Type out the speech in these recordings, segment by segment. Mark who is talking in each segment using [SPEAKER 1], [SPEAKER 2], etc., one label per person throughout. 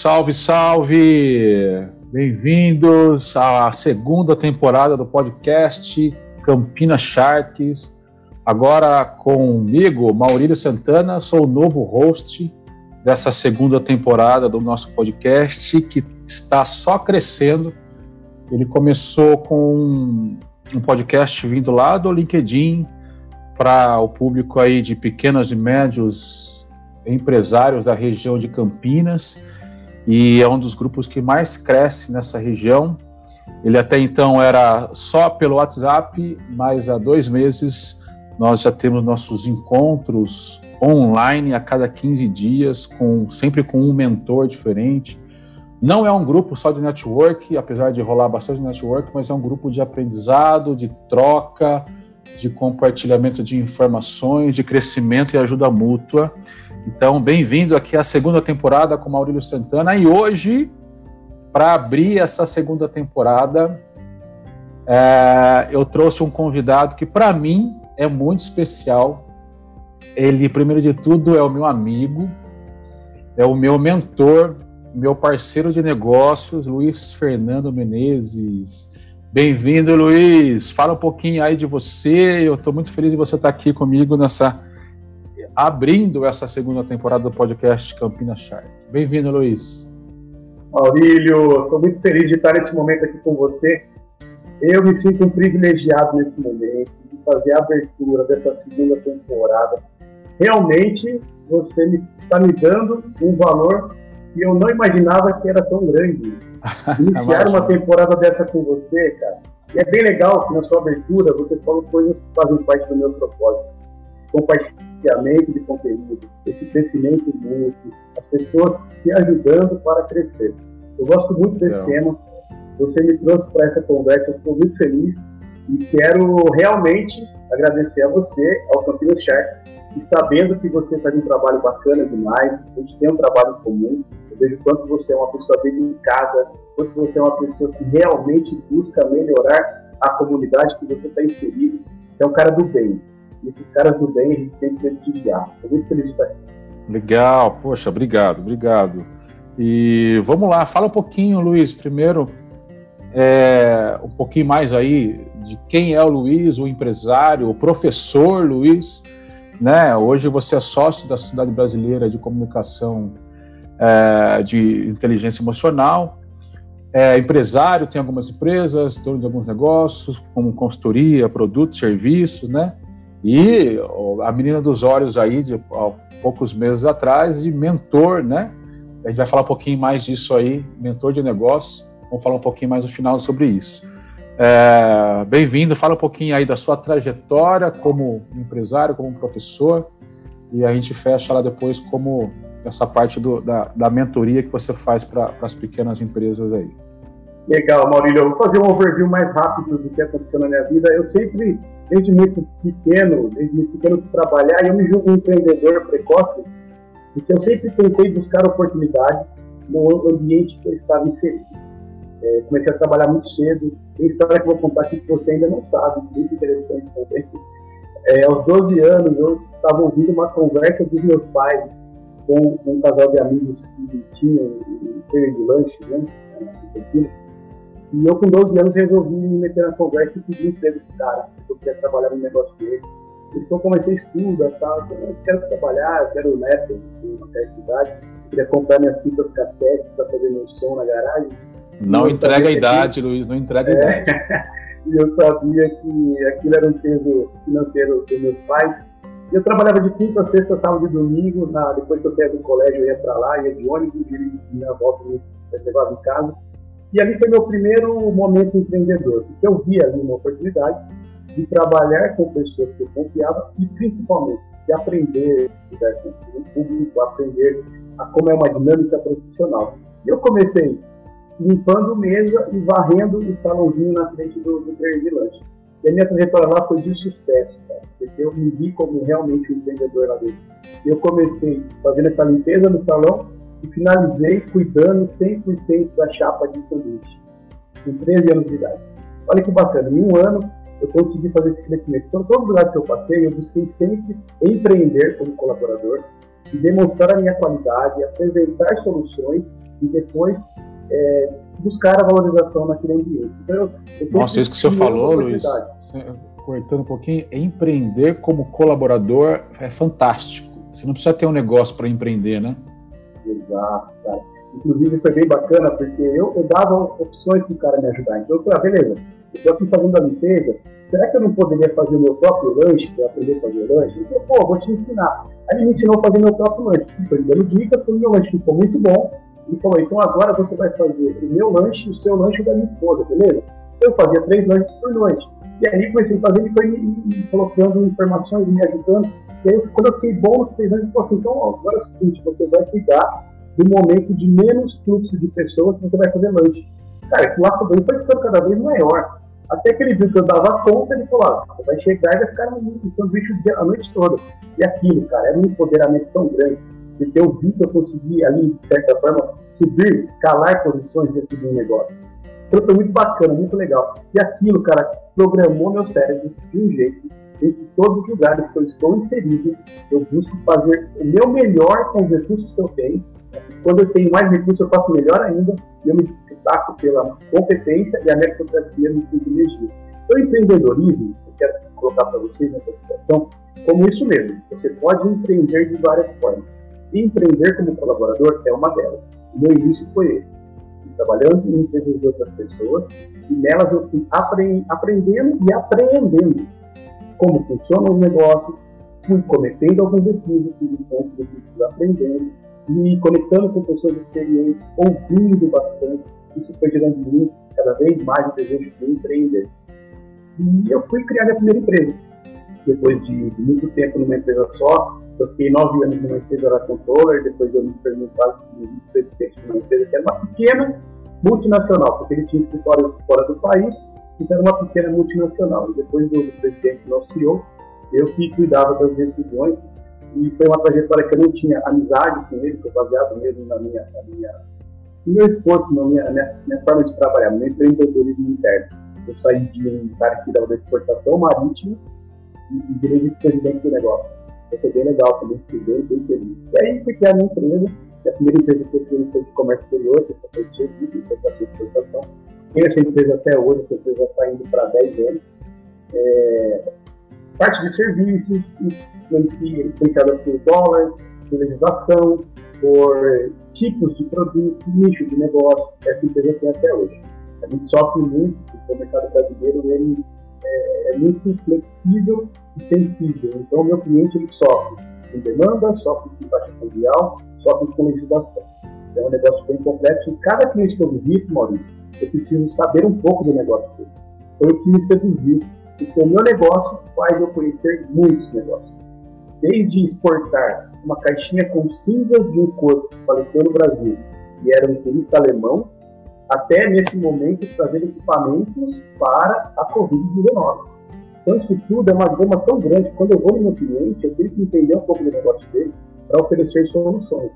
[SPEAKER 1] Salve, salve! Bem-vindos à segunda temporada do podcast Campinas Sharks. Agora comigo, Maurílio Santana, sou o novo host dessa segunda temporada do nosso podcast, que está só crescendo. Ele começou com um podcast vindo lá do LinkedIn para o público aí de pequenos e médios empresários da região de Campinas e é um dos grupos que mais cresce nessa região. Ele até então era só pelo WhatsApp, mas há dois meses nós já temos nossos encontros online a cada 15 dias, com sempre com um mentor diferente. Não é um grupo só de network, apesar de rolar bastante network, mas é um grupo de aprendizado, de troca, de compartilhamento de informações, de crescimento e ajuda mútua. Então, bem-vindo aqui à segunda temporada com Maurílio Santana. E hoje, para abrir essa segunda temporada, é, eu trouxe um convidado que, para mim, é muito especial. Ele, primeiro de tudo, é o meu amigo, é o meu mentor, meu parceiro de negócios, Luiz Fernando Menezes. Bem-vindo, Luiz. Fala um pouquinho aí de você. Eu estou muito feliz de você estar aqui comigo nessa abrindo essa segunda temporada do podcast Campinas Shark. Bem-vindo, Luiz.
[SPEAKER 2] Maurílio, estou muito feliz de estar nesse momento aqui com você. Eu me sinto um privilegiado nesse momento de fazer a abertura dessa segunda temporada. Realmente, você está me dando um valor que eu não imaginava que era tão grande. Iniciar uma temporada dessa com você, cara. E é bem legal que na sua abertura você falou coisas que fazem parte do meu propósito. Compartilhamento de conteúdo, esse crescimento mútuo, as pessoas se ajudando para crescer. Eu gosto muito desse Legal. tema. Você me trouxe para essa conversa, eu estou muito feliz e quero realmente agradecer a você, ao Campinas Shark, e sabendo que você faz um trabalho bacana demais, a gente tem um trabalho comum, eu vejo quanto você é uma pessoa dedicada, quanto você é uma pessoa que realmente busca melhorar a comunidade que você está inserido, é um cara do bem. Esses caras do bem a gente tem que prestigiar. Estou muito feliz aqui.
[SPEAKER 1] Legal, poxa, obrigado, obrigado. E vamos lá, fala um pouquinho, Luiz, primeiro, é, um pouquinho mais aí de quem é o Luiz, o empresário, o professor Luiz, né? Hoje você é sócio da Sociedade Brasileira de Comunicação é, de Inteligência Emocional, é empresário, tem algumas empresas, dono de alguns negócios, como consultoria, produtos, serviços, né? E a menina dos olhos aí, de poucos meses atrás, de mentor, né? A gente vai falar um pouquinho mais disso aí, mentor de negócio. Vamos falar um pouquinho mais no final sobre isso. É, Bem-vindo, fala um pouquinho aí da sua trajetória como empresário, como professor, e a gente fecha lá depois como essa parte do, da, da mentoria que você faz para as pequenas empresas aí.
[SPEAKER 2] Legal, Maurílio. Eu vou fazer um overview mais rápido do que aconteceu na minha vida. Eu sempre, desde muito pequeno, desde muito pequeno quis trabalhar, e eu me julgo um empreendedor precoce, porque eu sempre tentei buscar oportunidades no ambiente que eu estava inserido. É, comecei a trabalhar muito cedo. Tem história que eu vou contar aqui que você ainda não sabe, muito interessante também. É, aos 12 anos, eu estava ouvindo uma conversa dos meus pais com, um casal de amigos que tinham um de lanche, né? E eu, com 12 anos, resolvi me meter na conversa e pedir emprego pro cara, porque eu queria trabalhar no negócio dele. Então, comecei a estudar, tal, eu quero trabalhar, eu quero neto, com uma certa idade, queria comprar minhas fitas cassete para fazer meu som na garagem.
[SPEAKER 1] Não entrega a idade, que... Luiz, não entrega a é... idade.
[SPEAKER 2] e eu sabia que aquilo era um peso financeiro dos meus pais. Eu trabalhava de quinta, sexta, sábado e domingo. Na... depois que eu saía do colégio, eu ia para lá, ia de ônibus, e minha volta me levava em casa. E ali foi meu primeiro momento empreendedor, porque eu vi ali uma oportunidade de trabalhar com pessoas que eu confiava e principalmente de aprender com o público, aprender a como é uma dinâmica profissional. E eu comecei limpando mesa e varrendo o salãozinho na frente do, do de lanche. E a minha trajetória lá foi de sucesso, cara, porque eu me vi como realmente um empreendedor lá dentro. Eu comecei fazendo essa limpeza no salão e finalizei cuidando 100% da chapa de sanduíche, com 13 anos de idade. Olha que bacana, em um ano eu consegui fazer esse crescimento. Então, todo lugar que eu passei, eu busquei sempre empreender como colaborador e demonstrar a minha qualidade, apresentar soluções e depois é, buscar a valorização naquele ambiente.
[SPEAKER 1] Então, eu, eu Nossa, isso que você falou, Luiz, cortando um pouquinho, empreender como colaborador é fantástico. Você não precisa ter um negócio para empreender, né?
[SPEAKER 2] Exato, cara. Inclusive foi bem bacana, porque eu, eu dava opções para o cara me ajudar. Então eu falei, ah, beleza, eu estou aqui fazendo a limpeza, será que eu não poderia fazer meu próprio lanche para aprender a fazer lanche? Ele falou, pô, vou te ensinar. Aí ele me ensinou a fazer meu próprio lanche. Foi me dando dicas, foi meu lanche ficou muito bom. Ele falou, então agora você vai fazer o meu lanche e o seu lanche da minha esposa, beleza? Eu fazia três lanches por noite. E aí comecei a fazer, ele foi me, me colocando informações, me ajudando. E aí, quando eu fiquei bom nos três anos, ele falou assim, então agora é o seguinte, você vai cuidar do momento de menos fluxo de pessoas que você vai fazer lanche. Cara, o arco dele foi ficando cada vez maior. Até que ele viu que eu dava conta, ele falou, ah, você vai chegar e vai ficar no sanduíche a noite toda. E aquilo, cara, era um empoderamento tão grande, porque eu vi que eu conseguia ali, de certa forma, subir, escalar posições dentro do negócio. Então foi muito bacana, muito legal. E aquilo, cara, programou meu cérebro de um jeito em todos os lugares que eu estou inserido, eu busco fazer o meu melhor com os recursos que eu tenho. Quando eu tenho mais recursos, eu faço melhor ainda e eu me destaco pela competência e a meritocracia no privilegio. Então, empreendedorismo, eu quero colocar para vocês nessa situação, como isso mesmo. Você pode empreender de várias formas. E empreender como colaborador é uma delas. O meu início foi esse. Trabalhando em empresas de outras pessoas e nelas eu fui aprendendo e apreendendo como funciona o negócio, fui cometendo alguns equívocos, então fui aprendendo, e conectando com pessoas experientes, ouvindo bastante, isso foi gerando em mim cada vez mais o desejo de empreender. E eu fui criar a primeira empresa. Depois de, muito tempo numa empresa só, eu fiquei nove anos numa empresa era controller, depois eu me perguntava como vice-presidente de uma empresa que era uma pequena multinacional, porque ele tinha escritório fora do país, então era uma pequena multinacional. E depois do presidente não CEO, eu que cuidava das decisões e foi uma trajetória que eu não tinha amizade com ele, que eu baseado mesmo na minha, na minha, no meu esforço, na minha, na minha forma de trabalhar, no meu empreendedorismo interno. Eu saí de um cara que dava da exportação marítima e, virei vice-presidente do negócio. Foi bem legal também, fiquei bem, bem feliz. E aí fui criar minha empresa, a primeira empresa que eu fiz foi de comércio exterior, que foi de serviço, foi de exportação. Tenho essa empresa até hoje, essa empresa está indo para 10 anos. É, parte de serviços, influenciada por dólar, por legislação, por tipos de produto, nicho de negócio, essa empresa tem até hoje. A gente sofre muito, porque o mercado brasileiro ele é, é muito flexível e sensível. Então, o meu cliente ele sofre com demanda, sofre com taxa cambial, sofre com legislação. Então, é um negócio bem complexo. E cada cliente que eu visito, Maurício, eu preciso saber um pouco do negócio dele. Foi o que me seduziu, porque o meu negócio faz eu conhecer muitos negócios desde exportar uma caixinha com cinzas de um corpo que faleceu no Brasil e era um turista alemão, até nesse momento trazer equipamentos para a Covid-19. Então, isso tudo é uma gama tão grande. Quando eu vou no meu cliente, eu tenho que entender um pouco do negócio dele para oferecer soluções.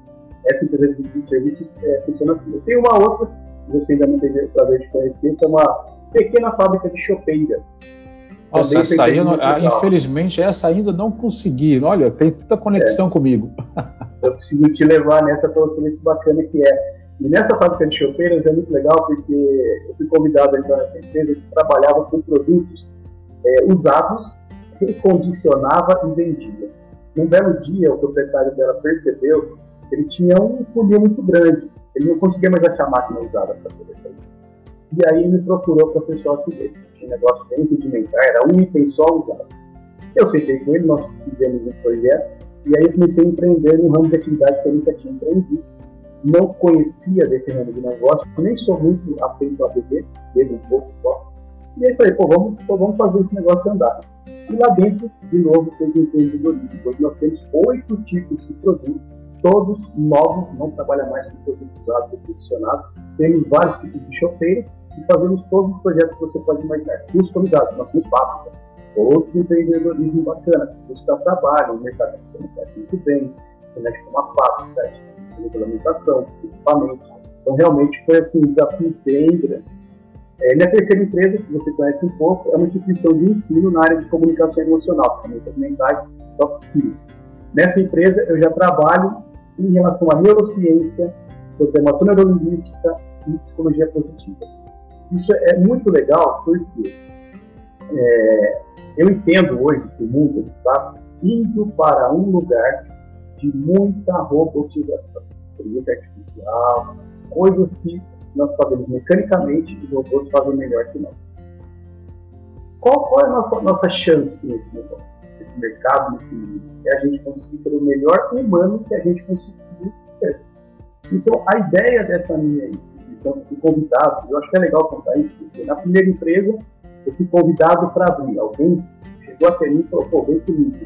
[SPEAKER 2] Essa empresa de serviços é, funciona assim. Tenho uma outra, que você ainda não teve o prazer de conhecer, que é uma pequena fábrica de chopeiras
[SPEAKER 1] nossa, essa aí, ah, infelizmente, essa ainda não consegui. Olha, tem tanta conexão é. comigo.
[SPEAKER 2] Eu preciso te levar nessa para você ver que bacana que é. E nessa fábrica de chopeiras é muito legal porque eu fui convidado a entrar nessa empresa que trabalhava com produtos é, usados, recondicionava e vendia. Um belo dia, o proprietário dela percebeu ele tinha um funil muito grande. Ele não conseguia mais achar máquina usada para poder fazer. E aí ele me procurou para ser sócio dele um negócio bem rudimentar, era um item só usado. Eu sentei com ele, nós fizemos um projeto, e aí eu comecei a empreender num ramo de atividade que eu nunca tinha empreendido. Não conhecia desse ramo de negócio, nem sou muito afeito a beber, bebo um pouco só. E aí falei, pô, vamos, pô, vamos fazer esse negócio andar. E lá dentro, de novo, fez empreendedorismo. Hoje nós temos oito tipos de produtos, todos novos, não trabalha mais com produtos usados ou posicionados. Temos vários tipos de chopeiras e fazemos todos os projetos que você pode imaginar. Customizados, nós temos fábrica, outro empreendedorismo bacana, buscar trabalho, o mercado que você não conhece muito bem, você com uma fábrica, regulamentação, equipamentos. Então, realmente foi assim, um desafio bem grande. É, minha terceira empresa, que você conhece um pouco, é uma instituição de ensino na área de comunicação emocional, ferramentas mentais, soft skills. Nessa empresa, eu já trabalho em relação à neurociência, programação neurolinguística e psicologia positiva. Isso é muito legal porque é, eu entendo hoje que o mundo está indo para um lugar de muita robotização, inteligência artificial, coisas que nós fazemos mecanicamente e os robôs fazem melhor que nós. Qual, qual é a nossa, nossa chance nesse negócio, nesse mercado, nesse mundo? É a gente conseguir ser o melhor humano que a gente conseguir ser. Então, a ideia dessa minha instituição, de convidado, eu acho que é legal contar isso, porque na primeira empresa eu fui convidado para abrir. Alguém chegou até mim e falou, pô, vem comigo,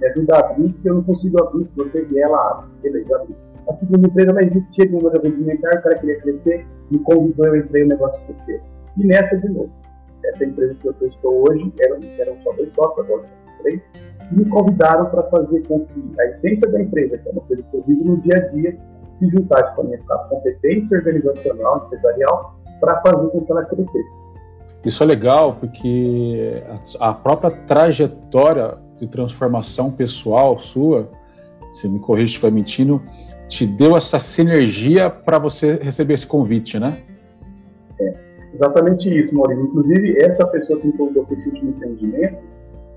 [SPEAKER 2] me ajuda a abrir, porque eu não consigo abrir, se você vier lá, beleza, abrir. A segunda empresa não existia de uma rudimentar, o cara queria crescer, me convidou, eu entrei no negócio você. E nessa de novo. Essa empresa que eu estou hoje, eram, eram só dois sócios, agora e me convidaram para fazer com que a essência da empresa, que é uma coisa que eu vivo no dia a dia, se juntasse com a minha competência organizacional, empresarial, para fazer com que ela crescesse.
[SPEAKER 1] Isso é legal porque a própria trajetória de transformação pessoal sua, se me corrige se estiver mentindo, te deu essa sinergia para você receber esse convite, né?
[SPEAKER 2] É, exatamente isso, Maurício. Inclusive, essa pessoa que me contou para esse último empreendimento,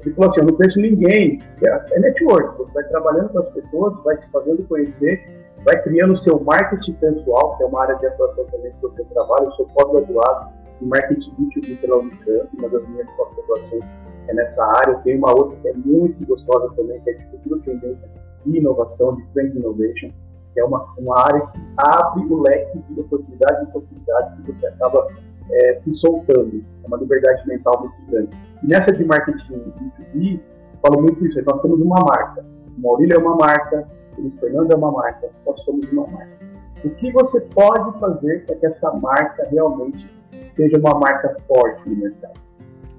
[SPEAKER 2] ele falou assim, eu não conheço ninguém, é, é network, você vai trabalhando com as pessoas, vai se fazendo conhecer, vai criando o seu marketing pessoal, que é uma área de atuação também que eu trabalho, eu sou pós-graduado em marketing B2B pela Unicamp, uma das minhas pós-graduações é nessa área, tenho uma outra que é muito gostosa também, que é de futuro tendência e inovação, de Trend Innovation, que é uma, uma área que abre o leque de oportunidades e possibilidades que você acaba é, se soltando. É uma liberdade mental muito grande. E nessa de marketing B2B, falo muito isso, nós temos uma marca. O Maurílio é uma marca, o Fernando é uma marca, nós somos uma marca. O que você pode fazer para que essa marca realmente seja uma marca forte no mercado?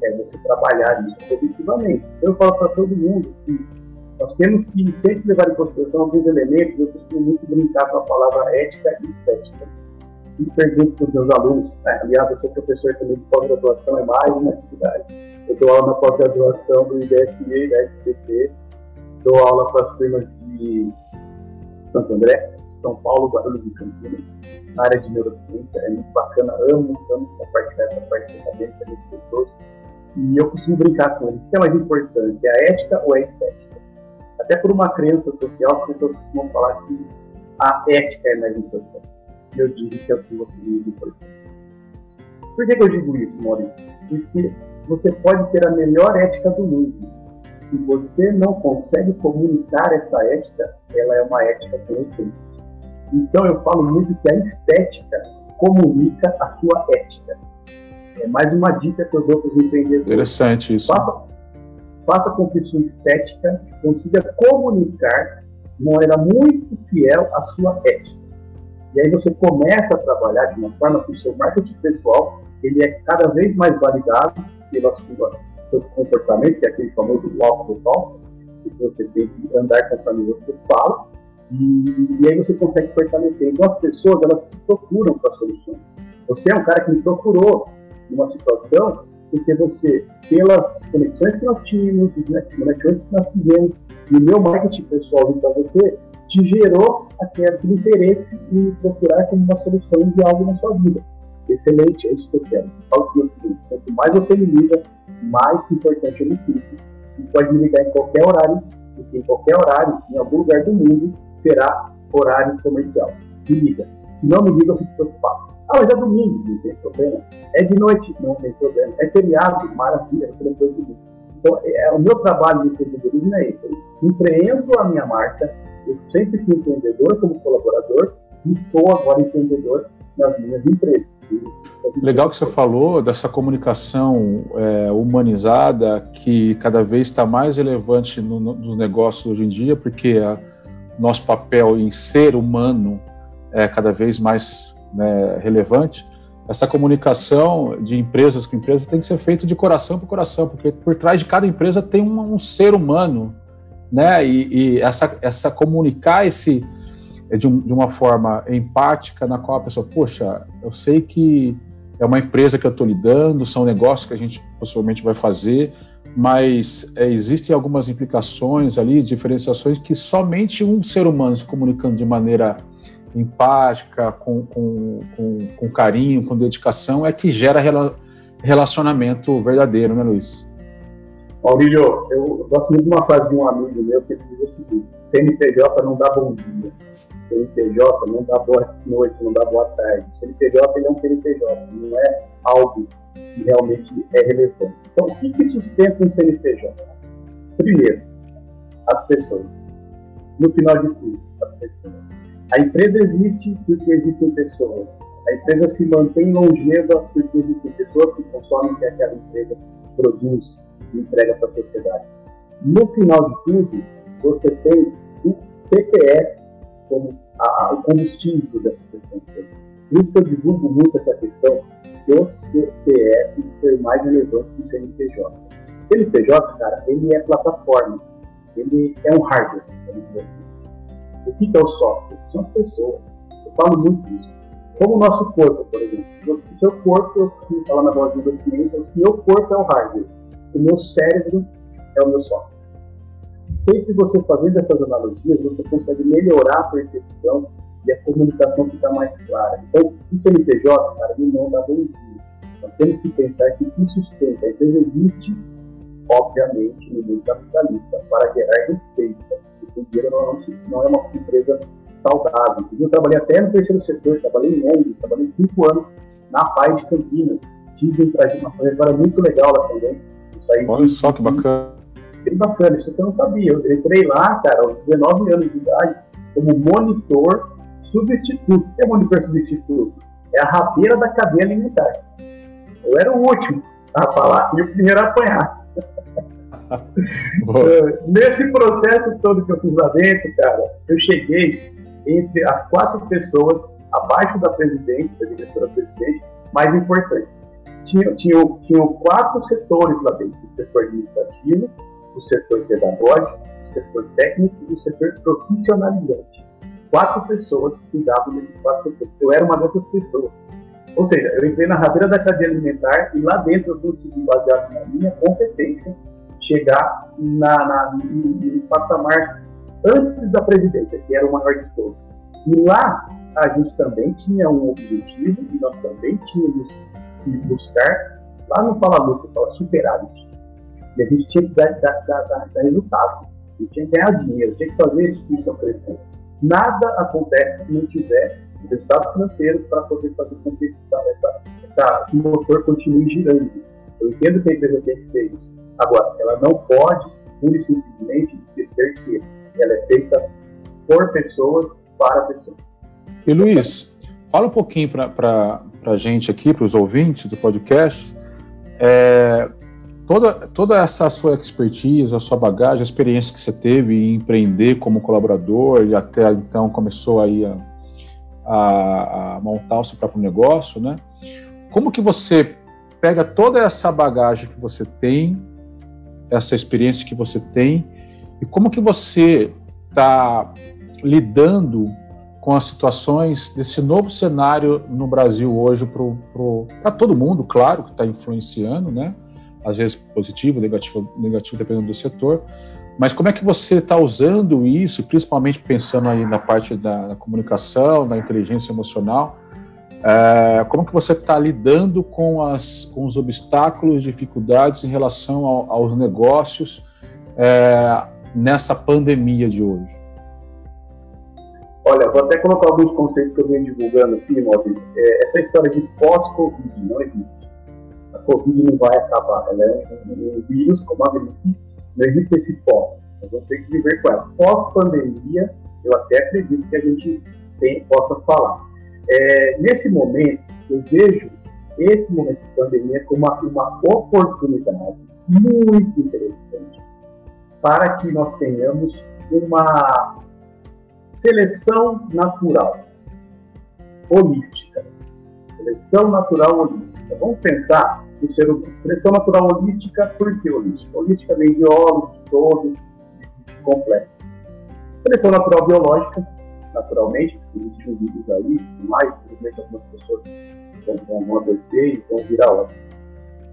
[SPEAKER 2] É você trabalhar isso positivamente. Eu falo para todo mundo que nós temos que sempre levar em consideração alguns elementos, eu costumo muito brincar com a palavra ética e estética. E pergunto para os meus alunos, né? aliás, eu sou professor também de pós-graduação, é mais uma atividade. Eu dou aula na pós-graduação do IDFE da SPC, dou aula para as turmas de Santo André, São Paulo, Guarulhos e Campinas, na área de neurociência, é muito bacana, amo, amo compartilhar essa parte acadêmica, é muito gostoso. E eu costumo brincar com eles, o que é mais importante, é a ética ou a estética? até por uma crença social, as pessoas costumam falar que a ética é mais importante. Eu digo que é o que você diz importante. Por que, que eu digo isso, Maurício? Porque você pode ter a melhor ética do mundo. Se você não consegue comunicar essa ética, ela é uma ética sem efeito. Então eu falo muito que a estética comunica a sua ética. É mais uma dica que eu dou para os empreendedores.
[SPEAKER 1] Interessante isso.
[SPEAKER 2] Faça, faça com que sua estética consiga comunicar de uma maneira muito fiel a sua ética. E aí você começa a trabalhar de uma forma que o seu marketing pessoal ele é cada vez mais validado pelo seu comportamento, que é aquele famoso walk the talk, que você tem que andar conforme você fala, e, e aí você consegue fortalecer. Então as pessoas elas procuram para soluções. Você é um cara que me procurou numa situação porque você, pelas conexões que nós tínhamos, os networks que nós fizemos, e o meu marketing pessoal para você, te gerou aquele interesse em procurar como uma solução de algo na sua vida. Excelente, é isso que eu quero. Quanto mais você me liga, mais importante eu me sinto. E pode me ligar em qualquer horário, porque em qualquer horário, em algum lugar do mundo, será horário comercial. Me liga. Se não me liga, eu fico preocupado. Ah, mas é domingo, não tem problema. É de noite, não tem problema. É feriado, maravilha, você não. Então, é, é, o meu trabalho de empreendedorismo é esse. Eu empreendo a minha marca, eu sempre fui empreendedor como colaborador e sou agora empreendedor nas minhas empresas.
[SPEAKER 1] Legal que você falou dessa comunicação é, humanizada que cada vez está mais relevante no, no, nos negócios hoje em dia, porque a, nosso papel em ser humano é cada vez mais né, relevante, essa comunicação de empresas com empresas tem que ser feita de coração para coração, porque por trás de cada empresa tem um, um ser humano, né? E, e, essa, essa comunicar esse de, um, de, uma forma empática, na qual a pessoa, poxa, eu sei que é uma empresa que eu estou lidando, são negócios que a gente possivelmente vai fazer, mas é, existem algumas implicações ali, diferenciações que somente um ser humano se comunicando de maneira empática, com, com, com, com carinho, com dedicação, é que gera relacionamento verdadeiro, né, Luiz?
[SPEAKER 2] Maurílio, eu gosto muito de uma frase de um amigo meu que ele diz o seguinte: CNPJ não dá bom dia, CNPJ não dá boa noite, não dá boa tarde. CNPJ ele é um CNPJ, não é algo que realmente é relevante. Então, o que, que sustenta um CNPJ? Primeiro, as pessoas. No final de tudo, as pessoas. A empresa existe porque existem pessoas. A empresa se mantém longeva porque existem pessoas que consomem que aquela empresa produz e entrega para a sociedade. No final de tudo, você tem o CPF como a, o combustível dessa questão. Por isso que eu divulgo muito essa questão do CPF ser mais relevante que o CNPJ. O CNPJ, cara, ele é plataforma, ele é um hardware, vamos dizer assim. O que é o software? São as pessoas. Eu falo muito disso. Como o nosso corpo, por exemplo. O seu corpo, eu falar na voz da ciência, o meu corpo é o hardware. O meu cérebro é o meu software. Sempre você fazendo essas analogias, você consegue melhorar a percepção e a comunicação fica mais clara. Então, o CNPJ, cara, ele não dá bom dia. Nós temos que pensar que o que sustenta a empresa existe, obviamente, no mundo capitalista, para gerar receita. Esse dinheiro não, não é uma empresa saudável. Eu trabalhei até no terceiro setor, trabalhei em ONG, trabalhei cinco anos na PAI de Campinas. Tive uma trajetória muito legal lá também.
[SPEAKER 1] Olha só que bacana.
[SPEAKER 2] Bem bacana, isso que eu não sabia. Eu entrei lá, cara, aos 19 anos de idade, como monitor substituto. O que é monitor substituto? É a rabeira da cadeia alimentar. Eu era o último a falar e o primeiro a apanhar. Nesse processo todo que eu fiz lá dentro, cara, eu cheguei entre as quatro pessoas abaixo da presidente, da diretora presidente, mais importante. Tinham, tinham, tinham quatro setores lá dentro: o setor administrativo, o setor pedagógico, o setor técnico e o setor profissionalizante. Quatro pessoas cuidavam desses quatro setores. Eu era uma dessas pessoas. Ou seja, eu entrei na rabeira da cadeia alimentar e lá dentro eu consegui, baseado na minha competência, chegar na, na, no, no patamar antes da presidência, que era o maior de todos. E lá a gente também tinha um objetivo e nós também tínhamos que buscar, lá no Fala Luta, fala superávit. E a gente tinha que dar, dar, dar, dar resultado, a gente tinha que ganhar dinheiro, tinha que fazer a instituição crescer. Nada acontece se não tiver resultado financeiro para poder fazer com que essa, essa, essa, esse motor continue girando. Eu entendo que a empresa tem que ser isso. Agora, ela não pode, pura e simplesmente, esquecer que ela é feita por pessoas, para pessoas.
[SPEAKER 1] E Luiz, fala um pouquinho para a gente aqui, para os ouvintes do podcast, é, toda, toda essa sua expertise, a sua bagagem, a experiência que você teve em empreender como colaborador e até então começou aí a, a, a montar o seu próprio negócio, né? Como que você pega toda essa bagagem que você tem, essa experiência que você tem, e como que você está lidando com as situações desse novo cenário no Brasil hoje para todo mundo, claro, que está influenciando, né? Às vezes positivo, negativo, negativo dependendo do setor. Mas como é que você está usando isso, principalmente pensando aí na parte da, comunicação, da inteligência emocional? É, como que você está lidando com, as, com os obstáculos, dificuldades em relação ao, aos negócios? É, nessa pandemia de hoje?
[SPEAKER 2] Olha, vou até colocar alguns conceitos que eu venho divulgando aqui, Maurício. É, essa história de pós-Covid não existe. A Covid não vai acabar. Ela é um, vírus como a gripe. Não existe esse pós. Nós vamos ter que viver com ela. Pós-pandemia, eu até acredito que a gente tem, possa falar. É, nesse momento, eu vejo esse momento de pandemia como uma, uma oportunidade muito interessante para que nós tenhamos uma seleção natural holística. Seleção natural holística. Vamos pensar no ser humano. Seleção natural holística, por que holística? Holística vem de óleo, de todo, de completo. Seleção natural biológica, naturalmente, existem vírus aí, mais, infelizmente algumas pessoas vão, vão adoecer e vão virar óbito.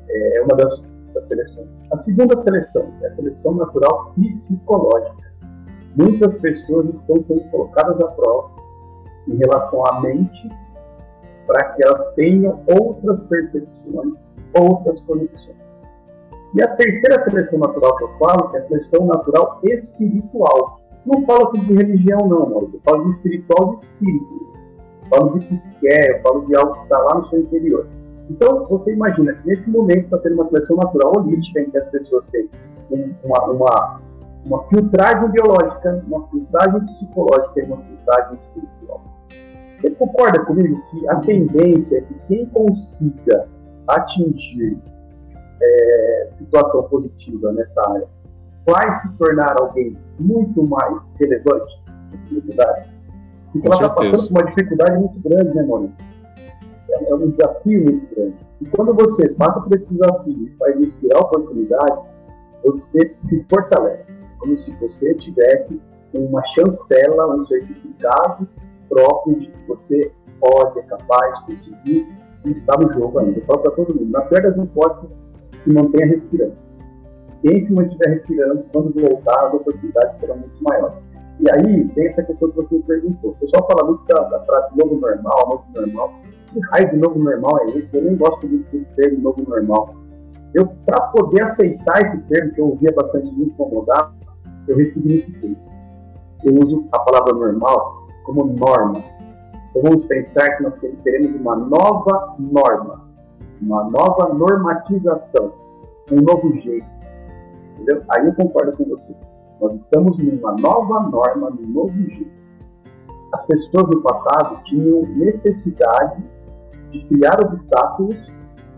[SPEAKER 2] É, é uma das seleção. A segunda seleção é a seleção natural psicológica. Muitas pessoas estão sendo colocadas à prova em relação à mente, para que elas tenham outras percepções, outras conexões. E a terceira seleção natural que eu falo é a seleção natural espiritual. Não falo aqui de religião, não, Mauro. eu falo de espiritual de espírito. Eu falo de psique, eu falo de algo que está lá no seu interior. Então, você imagina que nesse momento está tendo uma seleção natural holística em que as pessoas têm uma, uma, uma filtragem biológica, uma filtragem psicológica e uma filtragem espiritual. Você concorda comigo que a tendência é que quem consiga atingir é, situação positiva nessa área vai se tornar alguém muito mais relevante na sociedade? Porque ela está passando por uma dificuldade muito grande, né, Mônica? É, um desafio muito grande. E quando você passa por esse desafio e faz isso virar oportunidade, você se fortalece, como se você tivesse uma chancela, um certificado próprio de que você pode, é capaz, conseguir e está no jogo ainda. Falo para todo mundo, na pior das hipóteses, se mantenha respirando. Quem se mantiver respirando, quando voltar, as oportunidades serão muito maiores. E aí, tem essa questão que você perguntou. O pessoal fala muito da, da frase novo normal, novo normal. Que raio de novo normal é esse? Eu nem gosto muito desse termo novo normal. Eu, para poder aceitar esse termo, que eu ouvia bastante me incomodar, eu ressignifiquei. Eu uso a palavra normal como norma. Então vamos pensar que nós teremos uma nova norma, uma nova normatização, um novo jeito. Entendeu? Aí eu concordo com você. Nós estamos numa nova norma, num novo jeito. As pessoas do passado tinham necessidade de criar obstáculos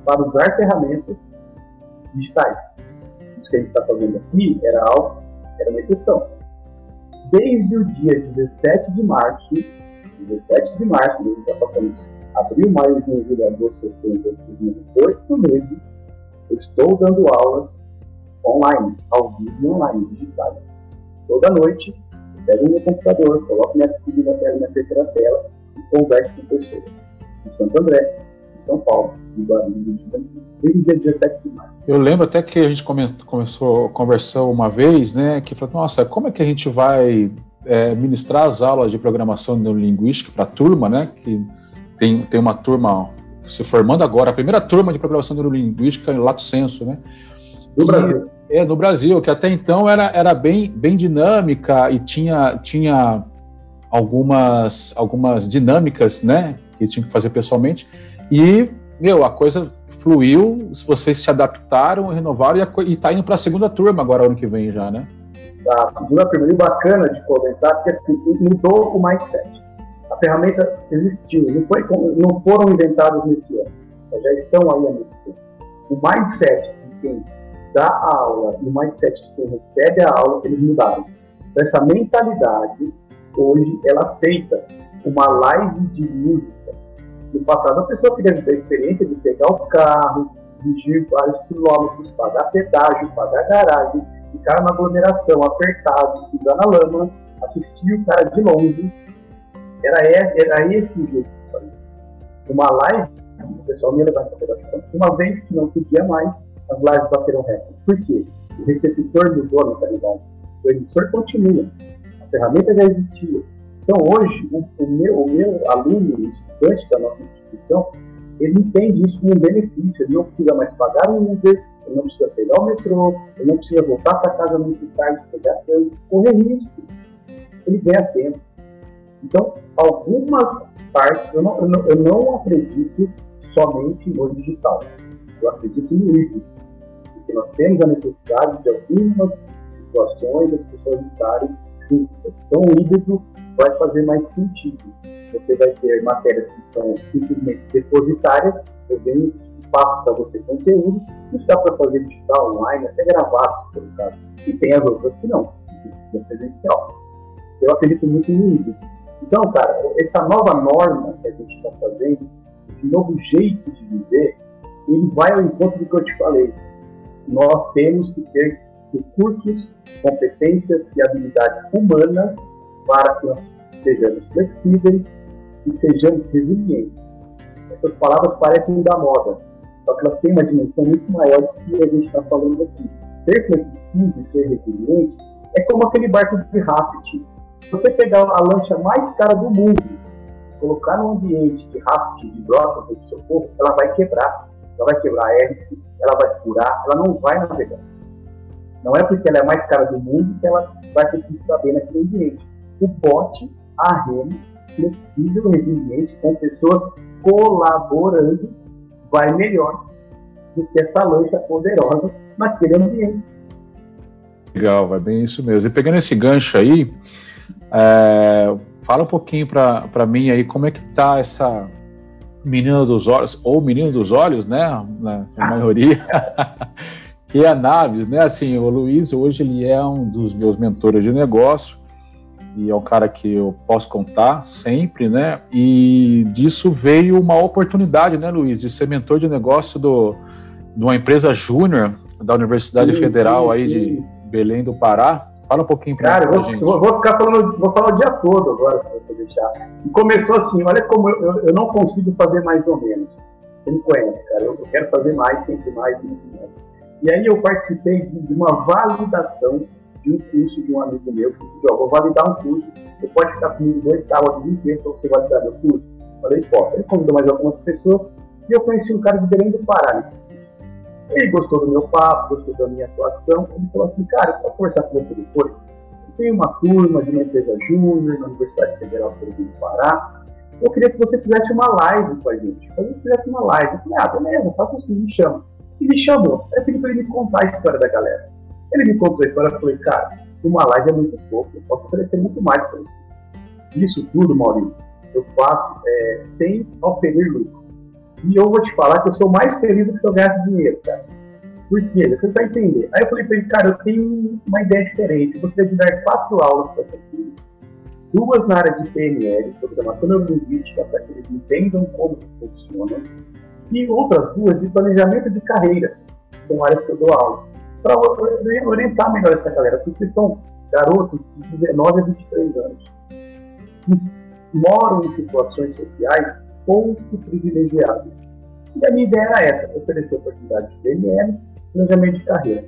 [SPEAKER 2] para usar ferramentas digitais. Isso que a gente está fazendo aqui era algo, era uma exceção. Desde o dia 17 de março, 17 de março, a gente está passando abril, maio, junho, julho, agosto, setembro, outubro, oito meses, eu estou dando aulas online, ao vivo e online, digitais. Toda noite, eu pego meu computador, coloco minha segunda tela, minha terceira tela e converso com pessoas de Santo André, de São Paulo, de Guarulhos, desde o dia 17 de março.
[SPEAKER 1] Eu lembro até que a gente come, começou a conversar uma vez, né, que falou, nossa, como é que a gente vai é, ministrar as aulas de programação neurolinguística para a turma, né, que tem, tem uma turma se formando agora, a primeira turma de programação neurolinguística em Lato Senso, né?
[SPEAKER 2] No Brasil.
[SPEAKER 1] É, no Brasil, que até então era, era bem, bem dinâmica e tinha, tinha algumas, algumas dinâmicas, né, que tinha que fazer pessoalmente, e, meu, a coisa fluiu, vocês se adaptaram, renovaram e está indo para a segunda turma agora, ano que vem já, né?
[SPEAKER 2] A segunda turma, e bacana de comentar, porque assim, mudou o mindset. A ferramenta existiu, não, foi, não foram inventadas nesse ano, já estão aí há muito tempo. O mindset de quem dá a aula e o mindset de quem recebe a aula, eles mudaram. Então, essa mentalidade, hoje, ela aceita uma live de música. No passado, a pessoa queria ter a experiência de pegar o carro, dirigir vários quilômetros, pagar pedágio, pagar garagem, ficar na aglomeração, apertado, pisar na lama, assistir o cara de longe. Era, era esse o jeito de fazer. Uma live, o pessoal me levava para Uma vez que não podia mais, as lives bateram recorde. Por quê? O receptor mudou a mentalidade. O emissor continua. A ferramenta já existia. Então, hoje, o, o, meu, o meu aluno, o estudante da nossa instituição, ele entende isso como um benefício. Ele não precisa mais pagar um Uber, ele não precisa pegar o metrô, ele não precisa voltar para casa muito tarde, pegar tempo, correr risco. Ele ganha tempo. Então, algumas partes, eu não, eu não, eu não acredito somente no digital. Eu acredito no híbrido porque nós temos a necessidade de algumas situações as pessoas estarem Então, o híbrido vai fazer mais sentido. Você vai ter matérias que são simplesmente depositárias, eu venho passo para você conteúdo, isso dá para fazer digital, online, até gravado, o caso. E tem as outras que não, que precisa presencial. Eu acredito muito no híbrido. Então, cara, essa nova norma que a gente está fazendo, esse novo jeito de viver, ele vai ao encontro do que eu te falei nós temos que ter recursos, competências e habilidades humanas para que nós sejamos flexíveis e sejamos resilientes. Essas palavras parecem da moda, só que elas têm uma dimensão muito maior do que a gente está falando aqui. Ser flexível e ser resiliente é como aquele barco de raft. Você pegar a lancha mais cara do mundo colocar num ambiente de raft, de broca, de socorro, ela vai quebrar. Ela vai quebrar a hélice, ela vai furar, ela não vai navegar. Não é porque ela é mais cara do mundo que ela vai conseguir se bem naquele ambiente. O bote, a remo, flexível, resiliente, com pessoas colaborando, vai melhor do que essa lancha poderosa naquele ambiente.
[SPEAKER 1] Legal, vai bem isso mesmo. E pegando esse gancho aí, é, fala um pouquinho para mim aí como é que tá essa menina dos olhos, ou menino dos olhos, né, na maioria, que é a Naves, né, assim, o Luiz hoje ele é um dos meus mentores de negócio, e é um cara que eu posso contar sempre, né, e disso veio uma oportunidade, né, Luiz, de ser mentor de negócio do, de uma empresa júnior da Universidade sim, Federal sim, aí de Belém do Pará, Fala um pouquinho
[SPEAKER 2] para Cara, eu gente. Vou, vou, ficar falando, vou falar o dia todo agora, se você deixar. E começou assim, olha como eu, eu, eu não consigo fazer mais ou menos. Você me conhece, cara. Eu, eu quero fazer mais, sempre mais, sempre mais. E aí eu participei de uma validação de um curso de um amigo meu, que disse, ó, vou validar um curso, você pode ficar comigo dois sábados inteiros para você validar meu curso. Falei, pô, ele convidou mais algumas pessoas, e eu conheci um cara de Belém do Pará, ele gostou do meu papo, gostou da minha atuação. Ele falou assim: Cara, eu posso conversar com você depois? Eu tenho uma turma de uma empresa júnior na Universidade Federal do Pará. Eu queria que você fizesse uma live com a gente. Eu gente fizesse uma live. Eu falei: Ah, beleza, faça assim, me chama. E me chamou. Eu pedi para ele me contar a história da galera. Ele me contou a história e falei: Cara, uma live é muito pouco, eu posso oferecer muito mais para você. Isso tudo, Maurício, eu faço é, sem oferecer lucro. E eu vou te falar que eu sou mais feliz do que se eu ganhasse dinheiro, cara. Por quê? Você vai entender. Aí eu falei pra ele, cara, eu tenho uma ideia diferente. Eu gostaria de dar quatro aulas para essa turma. Duas na área de PNL, programação neurolinguística, para que eles entendam como funciona. E outras duas de planejamento de carreira, que são áreas que eu dou aula. Para orientar melhor essa galera, porque são garotos de 19 a 23 anos. Que moram em situações sociais pouco privilegiados. E a minha ideia era essa, oferecer oportunidades de PNL, planejamento de carreira.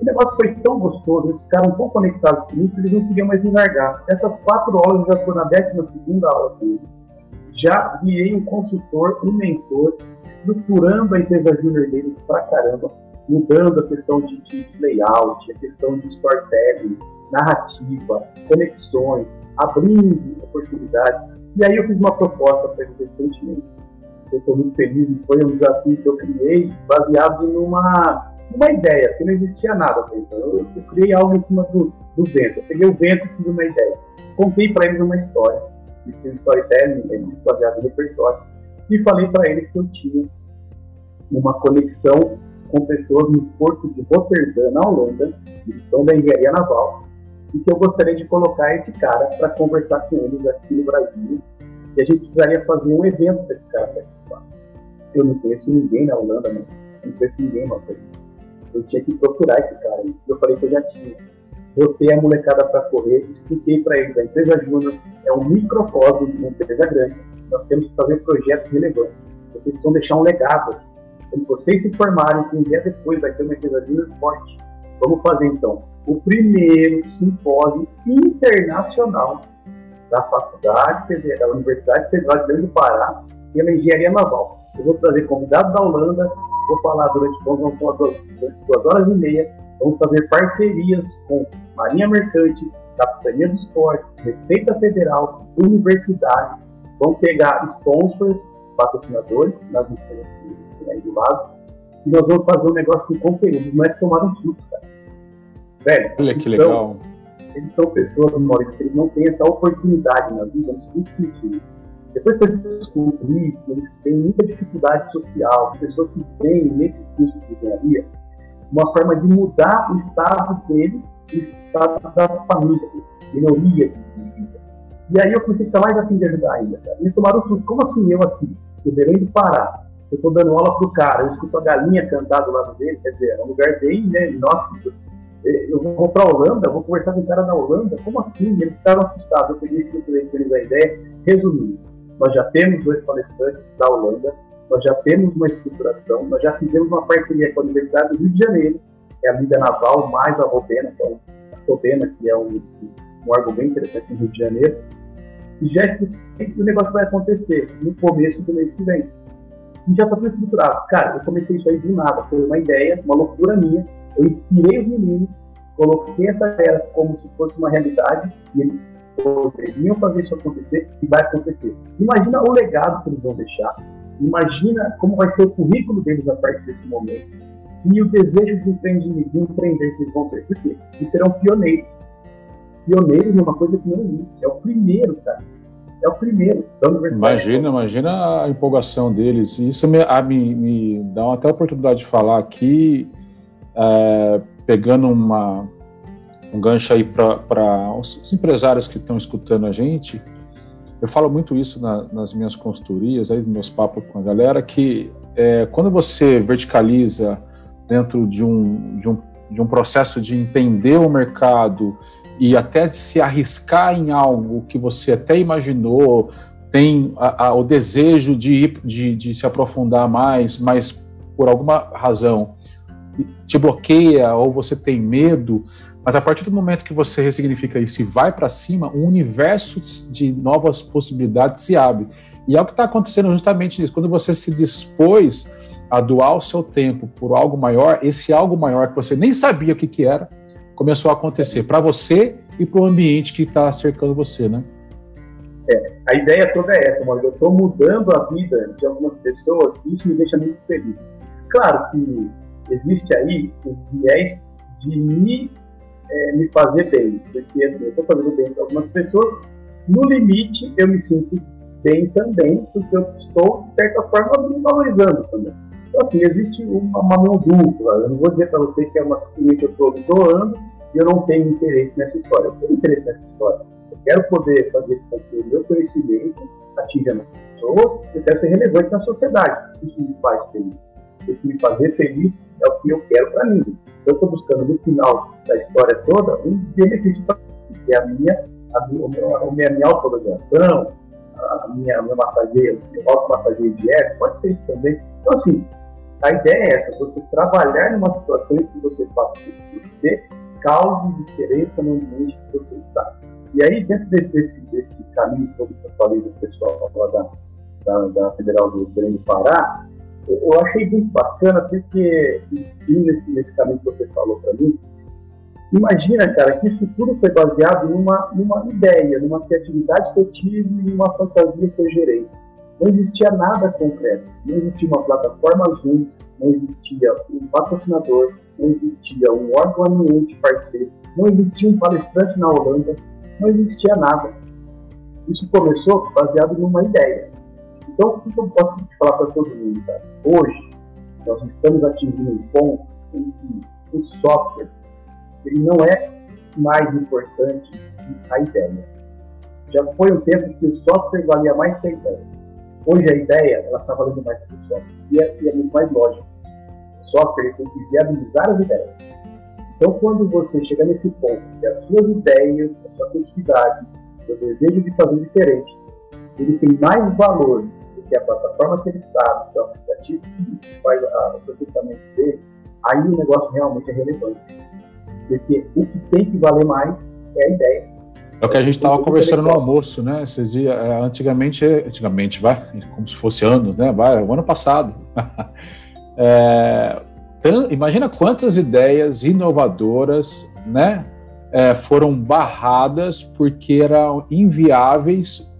[SPEAKER 2] O negócio foi tão gostoso, eles ficaram tão conectados comigo que eles não queriam mais me largar. Essas quatro aulas, eu já estou na décima segunda aula com eles. Já virei um consultor, um mentor, estruturando a empresa júnior deles pra caramba, mudando a questão de, de layout, a questão de storytelling, narrativa, conexões, abrindo oportunidades. E aí eu fiz uma proposta para eles recentemente. Eu estou muito feliz, foi um desafio que eu criei baseado numa, numa ideia, que não existia nada. Então, eu, eu criei algo em cima do, do vento. Eu peguei o vento e fiz uma ideia. Contei para eles uma história, fiz storytelling baseado no repertório, e falei para eles que eu tinha uma conexão com pessoas no porto de Rotterdam, na Holanda, missão da engenharia naval, e que eu gostaria de colocar esse cara para conversar com eles aqui no Brasil. E a gente precisaria fazer um evento para esse cara participar. Eu não conheço ninguém na Holanda, não. Eu não conheço ninguém, mas eu tinha que procurar esse cara. Eu falei que eu já tinha. Botei a molecada para correr, expliquei para eles: a empresa Júnior é um microcosmo de uma empresa grande. Nós temos que fazer projetos relevantes. Vocês precisam deixar um legado. Quando vocês se formarem, um dia depois vai ter uma empresa Júnior forte. Vamos fazer então o primeiro simpósio internacional da Faculdade da Universidade Federal de do Pará, pela Engenharia Naval. Eu vou trazer convidados da Holanda, vou falar durante duas horas e meia, vamos fazer parcerias com Marinha Mercante, Capitania dos Portos, Receita Federal, universidades, vamos pegar sponsors, patrocinadores, nas empresas que tem aí do lado, e nós vamos fazer um negócio com conteúdo, não é tomar um susto, cara Velho,
[SPEAKER 1] Olha que são, legal.
[SPEAKER 2] Eles são pessoas, Maurício, que eles não têm essa oportunidade na vida no seguinte sentido. Depois que eu descobri que eles têm muita dificuldade social, pessoas que têm nesse curso de engenharia, uma forma de mudar o estado deles o estado da família melhoria de vida. E aí eu comecei a ficar mais afim de ajudar ainda. Cara. Eles tomaram tudo. Como assim eu aqui, do Belém do Pará, eu estou dando aula pro cara, eu escuto a galinha cantar do lado dele, quer dizer, é um lugar bem, né, inóspito eu vou para a Holanda, vou conversar com o cara da Holanda, como assim? Eles ficaram assustados. Eu peguei estruturei com eles a ideia. Resumindo, nós já temos dois palestrantes da Holanda, nós já temos uma estruturação, nós já fizemos uma parceria com a Universidade do Rio de Janeiro, que é a Liga Naval, mais a Robena, que é a Robena, que é um, um órgão bem interessante no Rio de Janeiro. e já o negócio vai acontecer no começo do mês que vem. E já está tudo estruturado. Cara, eu comecei isso aí do nada, foi uma ideia, uma loucura minha. Eu inspirei os meninos, coloquei essa ideia como se fosse uma realidade e eles poderiam fazer isso acontecer e vai acontecer. Imagina o legado que eles vão deixar, imagina como vai ser o currículo deles a partir desse momento e o desejo de empreender, de empreender que eles vão ter. Por quê? Eles serão pioneiros. Pioneiros numa coisa que não existe. É o primeiro, cara. É o primeiro
[SPEAKER 1] Imagina, imagina a empolgação deles. Isso me, me, me dá até a oportunidade de falar aqui, é, pegando uma, um gancho aí para os empresários que estão escutando a gente. Eu falo muito isso na, nas minhas consultorias, aí nos meus papos com a galera, que é, quando você verticaliza dentro de um, de, um, de um processo de entender o mercado e até se arriscar em algo que você até imaginou, tem a, a, o desejo de, ir, de, de se aprofundar mais, mas por alguma razão te bloqueia ou você tem medo, mas a partir do momento que você ressignifica isso e vai para cima, um universo de novas possibilidades se abre. E é o que está acontecendo justamente nisso. Quando você se dispôs a doar o seu tempo por algo maior, esse algo maior que você nem sabia o que, que era, começou a acontecer para você e para o ambiente que está cercando você, né?
[SPEAKER 2] É, a ideia toda é essa, mas eu estou mudando a vida de algumas pessoas e isso me deixa muito feliz. Claro que existe aí o viés de me é, me fazer bem. Porque assim, eu estou fazendo bem para algumas pessoas, no limite eu me sinto bem também, porque eu estou, de certa forma, me valorizando também. Então, assim, existe uma, uma mão dupla. Eu não vou dizer para você que é uma simplesmente eu estou doando e eu não tenho interesse nessa história. Eu tenho interesse nessa história. Eu quero poder fazer com que o meu conhecimento atinja as pessoas, eu quero ser relevante na sociedade. Isso me faz feliz. Isso me fazer feliz é o que eu quero para mim eu estou buscando no final da história toda um benefício para mim, que é a minha, a minha, a minha, a minha autovaliação, a minha, a minha massageio, automassageio dieta, pode ser isso também. Então, assim, a ideia é essa, você trabalhar numa situação em que você faça que você cause diferença no ambiente que você está. E aí, dentro desse, desse, desse caminho todo que eu falei do pessoal da, da, da Federal do Grande Pará, eu achei muito bacana porque, nesse, nesse caminho que você falou para mim, imagina, cara, que isso tudo foi baseado numa, numa ideia, numa criatividade que eu tive e numa fantasia que eu gerei. Não existia nada concreto, não existia uma plataforma Zoom, não existia um patrocinador, não existia um órgão anuente parceiro, não existia um palestrante na Holanda, não existia nada. Isso começou baseado numa ideia. Então, o que eu posso falar para todo mundo? Cara? Hoje, nós estamos atingindo um ponto em que o software ele não é mais importante que a ideia. Já foi um tempo que o software valia mais que a ideia. Hoje a ideia ela está valendo mais que o software. E é, e é muito mais lógico. O software tem que viabilizar as ideias. Então, quando você chega nesse ponto que as suas ideias, a sua criatividade, o seu desejo de fazer diferente, ele tem mais valor que é a plataforma que ele está, então, o aplicativo que faz a, o processamento dele, aí o negócio realmente é relevante. Porque o que tem que valer mais é a ideia.
[SPEAKER 1] É o que a gente estava conversando no almoço, né? Esses dias, é, antigamente, antigamente, vai, como se fosse anos, né? Vai, o ano passado. é, imagina quantas ideias inovadoras, né? É, foram barradas porque eram inviáveis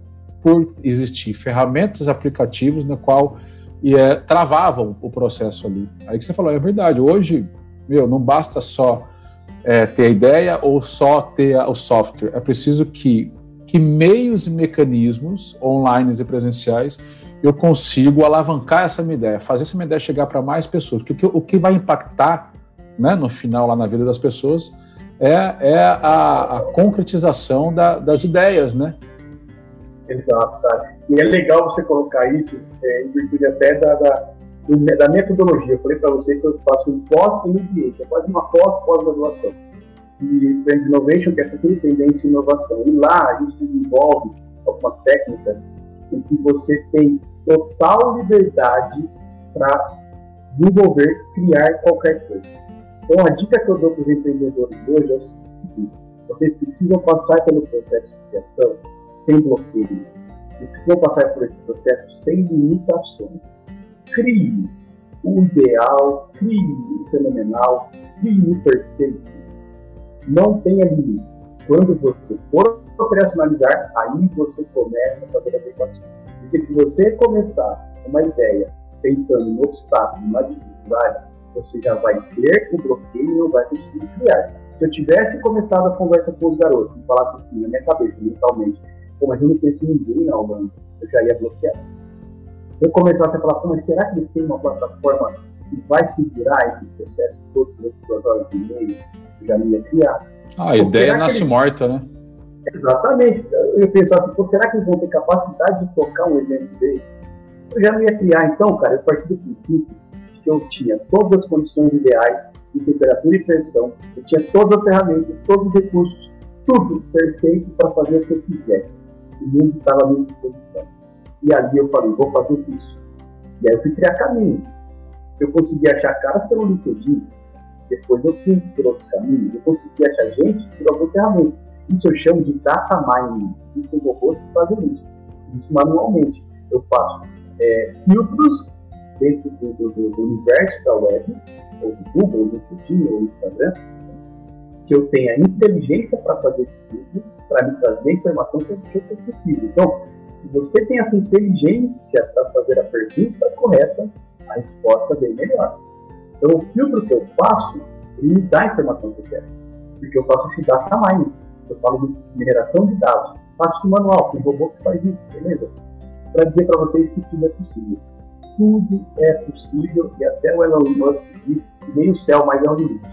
[SPEAKER 1] por existir ferramentas, aplicativos na qual é, travavam o processo ali. Aí que você falou, é verdade. Hoje, meu, não basta só é, ter a ideia ou só ter o software. É preciso que, que meios e mecanismos online e presenciais eu consigo alavancar essa minha ideia, fazer essa minha ideia chegar para mais pessoas. Porque o que, o que vai impactar né, no final lá na vida das pessoas é, é a, a concretização da, das ideias, né?
[SPEAKER 2] Exato, tá? E é legal você colocar isso é, em virtude até da, da, da metodologia. Eu falei para você que eu faço um pós-MBA, é quase uma pós-pós-graduação. E Trend Innovation, que é futuro tendência e inovação. E lá isso envolve algumas técnicas em que você tem total liberdade para desenvolver, criar qualquer coisa. Então, a dica que eu dou para os empreendedores hoje é o seguinte: vocês precisam passar pelo processo de criação sem bloqueio. Eles precisam passar por esse processo sem limitações. Crie o ideal, crie o fenomenal, crie o perfeito. Não tenha limites. Quando você for operacionalizar, aí você começa a fazer adequações. Porque se você começar uma ideia pensando no obstáculo, na dificuldade, você já vai ter o bloqueio e não vai conseguir criar. Se eu tivesse começado a conversa com os garotos e falasse assim na minha cabeça, mentalmente, como eu não conheço ninguém na Holanda, eu já ia bloquear. Se eu começasse a falar, mas será que eles têm uma plataforma que vai segurar esse processo todo duas horas e meia? Eu já não ia criar.
[SPEAKER 1] Ah, a ideia nasce eles... morta, né?
[SPEAKER 2] Exatamente. Eu pensava assim, será que eles vão ter capacidade de tocar um evento desse? Eu já não ia criar. Então, cara, eu parti do princípio que eu tinha todas as condições ideais de temperatura e pressão, eu tinha todas as ferramentas, todos os recursos, tudo perfeito para fazer o que eu quisesse. O mundo estava à minha disposição. E ali eu falei, vou fazer isso. E aí eu fui criar caminho. Eu consegui achar caras pelo LinkedIn, depois eu fui por outros caminhos, eu consegui achar gente por algumas ferramentas. Isso eu chamo de data mining. Existem robôs que fazem isso. Isso manualmente. Eu faço é, filtros dentro do, do, do, universo da web, ou do Google, ou do LinkedIn, ou do Instagram, que eu tenha inteligência para fazer esse filtro, para me trazer a informação que eu possível. Então, se você tem essa inteligência para fazer a pergunta correta, a resposta vem melhor. Então, o filtro que eu faço, ele me dá a informação que eu quero. Porque eu faço esse data mining. Eu falo de mineração de dados. Faço manual, tem robô que faz isso, beleza? Para dizer para vocês que tudo é possível. Tudo é possível e até o Elon Musk disse que nem o céu mais é o limite.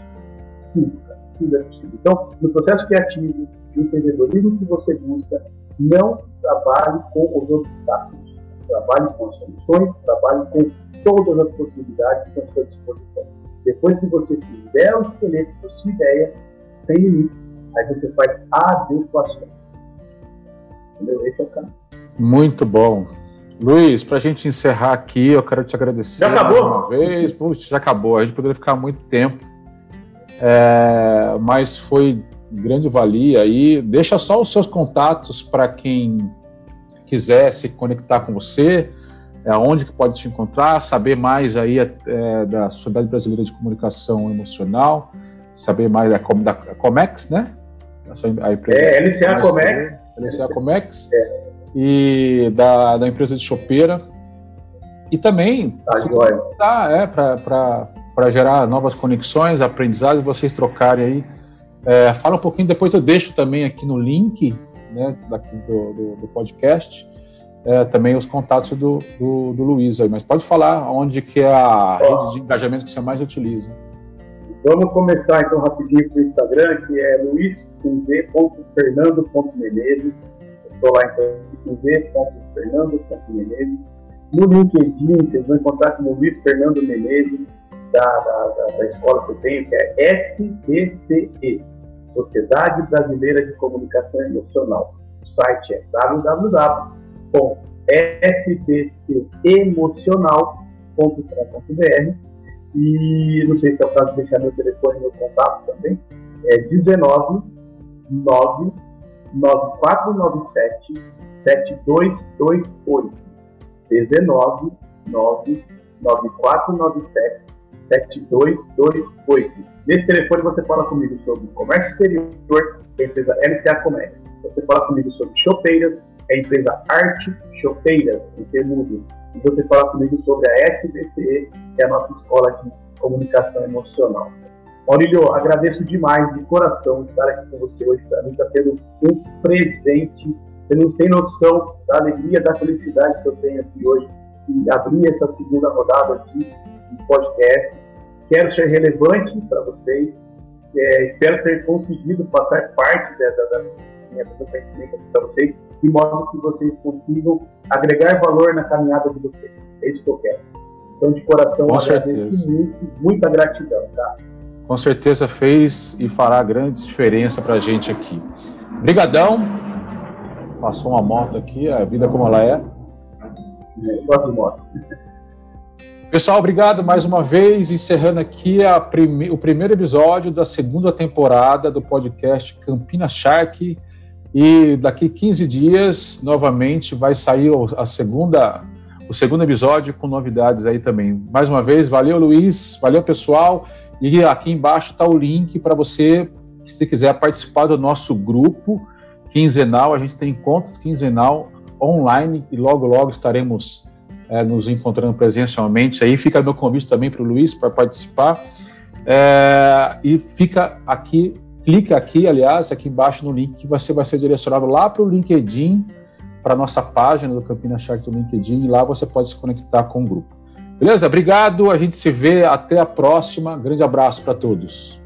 [SPEAKER 2] Tudo, cara, tudo é possível. Então, no processo criativo, no empreendedorismo que você busca, não trabalhe com os obstáculos. Trabalhe com as soluções, trabalhe com todas as possibilidades que estão à sua disposição. Depois que você fizer o esqueleto da sua ideia, sem limites, aí você faz adequações. Entendeu? Esse é o caminho.
[SPEAKER 1] Muito bom. Luiz, para a gente encerrar aqui, eu quero te agradecer
[SPEAKER 2] já acabou?
[SPEAKER 1] uma vez. Puxa, já acabou. A gente poderia ficar muito tempo, é, mas foi grande valia aí. Deixa só os seus contatos para quem quiser se conectar com você, é, onde que pode te encontrar, saber mais aí é, da Sociedade Brasileira de Comunicação Emocional, saber mais da, da Comex, né?
[SPEAKER 2] A empresa é, LCA Comex.
[SPEAKER 1] LCA Comex. É. E da, da empresa de chopeira. E também
[SPEAKER 2] tá,
[SPEAKER 1] se tá, é, para gerar novas conexões, aprendizados, vocês trocarem aí é, fala um pouquinho, depois eu deixo também aqui no link né, daqui do, do, do podcast é, também os contatos do, do, do, Luiz aí, mas pode falar onde que é a rede de engajamento que você mais utiliza.
[SPEAKER 2] Vamos começar então rapidinho com o Instagram, que é luiz.fernando.menezes. Estou lá então, luiz.fernando.menezes. No LinkedIn, vocês vão encontrar como Luiz Fernando Menezes, da, da, da, escola que eu tenho, que é SBCE, Sociedade Brasileira de Comunicação Emocional. O site é www.sbcemocional.com.br e não sei se é o caso de deixar meu telefone e meu contato também, é 19 9 9497 7228 19 9 9497 7228. Nesse telefone você fala comigo sobre comércio exterior, é a empresa LCA Comércio. Você fala comigo sobre chopeiras, é a empresa Arte Chopeiras, em Temudo. E você fala comigo sobre a SBCE, que é a nossa escola de comunicação emocional. Maurílio, agradeço demais, de coração, estar aqui com você hoje. Para mim está sendo um presente. Você não tem noção da alegria, da felicidade que eu tenho aqui hoje e abrir essa segunda rodada de podcast. Quero ser relevante para vocês. É, espero ter conseguido passar parte dessa, da minha, do conhecimento para vocês, de modo que vocês consigam agregar valor na caminhada de vocês. É isso que eu quero. Então, de coração,
[SPEAKER 1] Com certeza.
[SPEAKER 2] Muito, muita gratidão. Tá?
[SPEAKER 1] Com certeza fez e fará grande diferença para a gente aqui. Obrigadão. Passou uma moto aqui, a vida como ela é.
[SPEAKER 2] é gosto de moto.
[SPEAKER 1] Pessoal, obrigado mais uma vez, encerrando aqui prime o primeiro episódio da segunda temporada do podcast Campina Shark. E daqui 15 dias, novamente, vai sair a segunda, o segundo episódio com novidades aí também. Mais uma vez, valeu, Luiz, valeu, pessoal. E aqui embaixo está o link para você, se quiser participar do nosso grupo quinzenal. A gente tem encontros quinzenal online e logo, logo estaremos é, nos encontrando presencialmente. Aí fica meu convite também para o Luiz para participar. É, e fica aqui clica aqui, aliás, aqui embaixo no link que você vai ser direcionado lá para o LinkedIn, para a nossa página do Campinas Shark do LinkedIn, e lá você pode se conectar com o grupo. Beleza? Obrigado, a gente se vê, até a próxima. Grande abraço para todos.